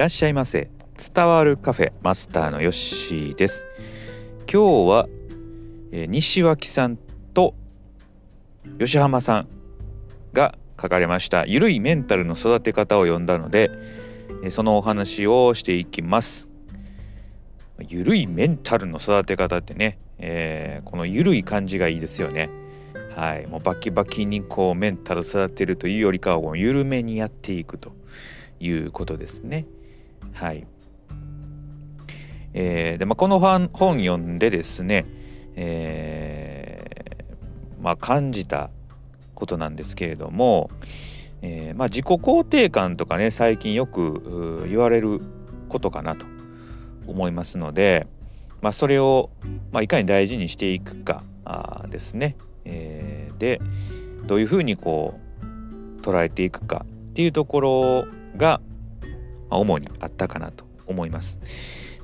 らっしゃいませ。伝わるカフェマスターのヨッシーです。今日は、えー、西脇さんと吉浜さんが書かれましたゆるいメンタルの育て方を読んだので、えー、そのお話をしていきます。ゆるいメンタルの育て方ってね、えー、このゆるい感じがいいですよね。はい、もうバキバキにこうメンタル育てるというよりかは緩めにやっていくということですね。はい。えー、でまあ、この本読んでですね、えー、まあ、感じたことなんですけれども、えー、まあ、自己肯定感とかね最近よく言われることかなと思いますので、まあ、それを、まあ、いかに大事にしていくかあですね。えー、でどういうふうにこう捉えていくかっていうところが、まあ、主にあったかなと思います。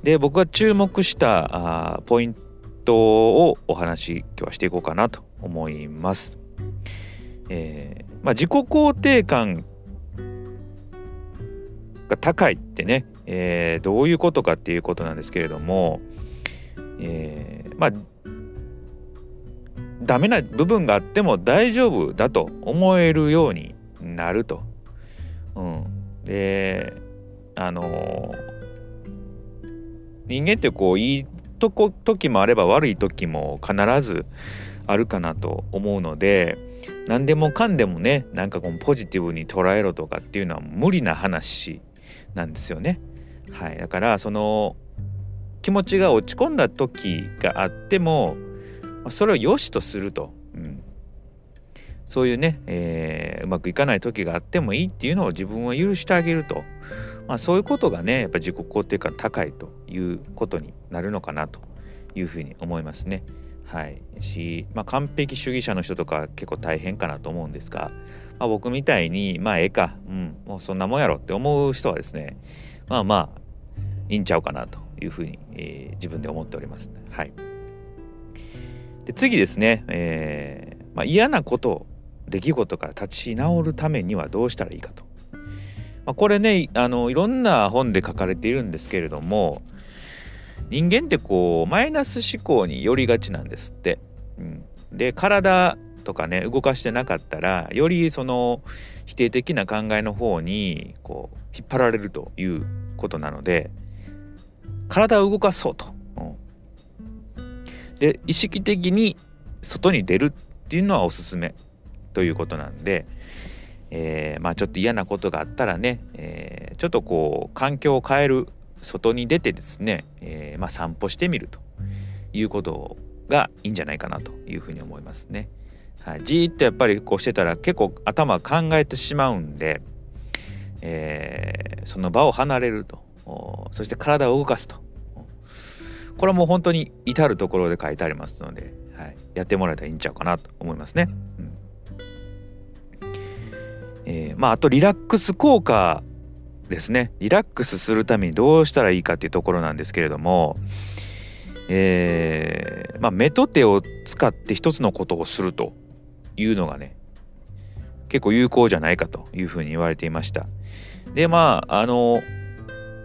で僕が注目したあポイントをお話今日はしていこうかなと思います。えーまあ、自己肯定感が高いってね、えー、どういうことかっていうことなんですけれども、えー、まあダメな部分があっても大丈夫だと思えるようになると。うん、であの人間ってこういいとこ時もあれば悪い時も必ずあるかなと思うので何でもかんでもねなんかこうポジティブに捉えろとかっていうのは無理な話なんですよね。はい、だからその気持ちが落ち込んだ時があってもそれを良しとすると、そういうね、えー、うまくいかない時があってもいいっていうのを自分は許してあげると、まあ、そういうことがねやっぱ自己肯定感高いということになるのかなというふうに思いますね。はいし、まあ、完璧主義者の人とか結構大変かなと思うんですが、まあ、僕みたいにまあええか、うん、もうそんなもんやろって思う人はですねまあまあいいんちゃうかなというふうに、えー、自分で思っております。はい。で次ですね、えーまあ、嫌なこと出来事から立ち直るためにはどうしたらいいかと、まあ、これねあのいろんな本で書かれているんですけれども人間ってこうマイナス思考によりがちなんですって。うん、で体とかね動かしてなかったらよりその否定的な考えの方にこう引っ張られるということなので体を動かそうと。で意識的に外に出るっていうのはおすすめ。ということなんで、えー、まあちょっと嫌なことがあったらね、えー、ちょっとこう環境を変える外に出てですね、えー、まあ、散歩してみるということがいいんじゃないかなというふうに思いますね。はい、じーっとやっぱりこうしてたら結構頭考えてしまうんで、えー、その場を離れると。そして体を動かすと。これはもう本当に至る所で書いてありますので、はい、やってもらえたらいいんちゃうかなと思いますね。うん。えー、まああとリラックス効果ですねリラックスするためにどうしたらいいかっていうところなんですけれども、えー、まあ、目と手を使って一つのことをするというのがね結構有効じゃないかというふうに言われていました。でまああの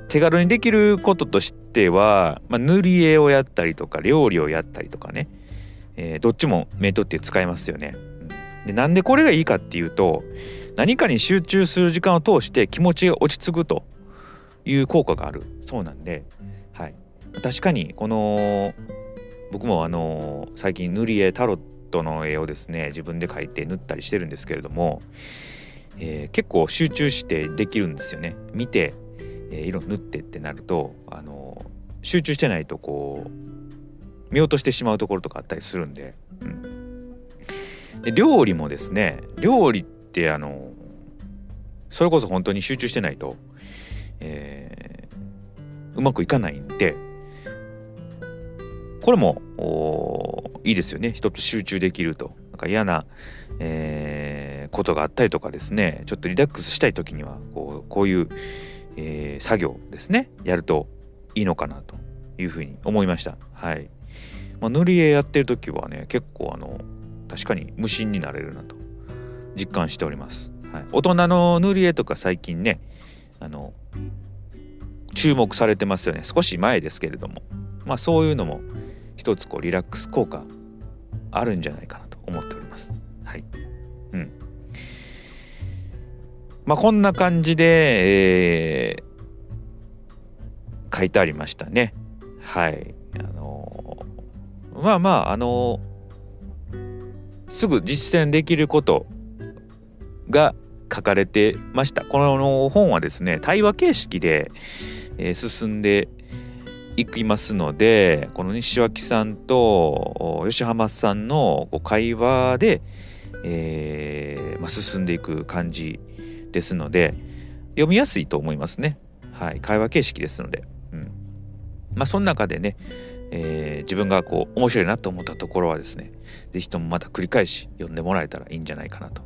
手軽にできることとしては、まあ、塗り絵をやったりとか料理をやったりとかね、えー、どっちも目取って使えますよね。でなんでこれがいいかっていうと何かに集中する時間を通して気持ちが落ち着くという効果があるそうなんで、はい、確かにこの僕もあの最近塗り絵タロットの絵をですね自分で描いて塗ったりしてるんですけれども、えー、結構集中してできるんですよね。見てえー、色塗ってってなるとあの集中してないとこう見落としてしまうところとかあったりするんで,、うん、で料理もですね料理ってあのそれこそ本当に集中してないと、えー、うまくいかないんでこれもいいですよね。人と集中できると。なんか嫌な、えー、ことがあったりとかですね。ちょっとリラックスしたい時にはこうこういうえー、作業ですね。やるといいのかなというふうに思いました。はい、まあ、塗り絵やってる時はね結構あの確かに無心になれるなと。実感しております、はい、大人の塗り絵とか最近ねあの注目されてますよね。少し前ですけれども。まあそういうのも一つこうリラックス効果あるんじゃないかなと思っております。はい。うん。まあこんな感じで、えー、書いてありましたね。はい。あのー、まあまああのー、すぐ実践できることが書かれてましたこの本はですね対話形式で、え進んでいきますのでこの西脇さんと吉浜さんの会話で、えー、まあ、進んでいく感じですので読みやすいと思いますね。はい、会話形式ですので。うんまあ、その中でね、えー、自分がこう面白いなと思ったところはですね是非ともまた繰り返し読んでもらえたらいいんじゃないかなと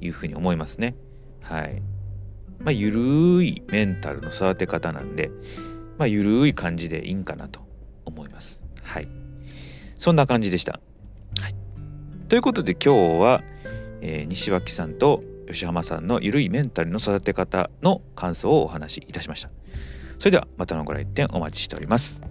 いうふうに思いますね。はい。まあ、ゆるいメンタルの育て方なんで、まあ、ゆるい感じでいいんかなと思います。はい。そんな感じでした。はい。ということで今日は、えー、西脇さんと吉浜さんのゆるいメンタルの育て方の感想をお話しいたしました。それではまたのご来店お待ちしております。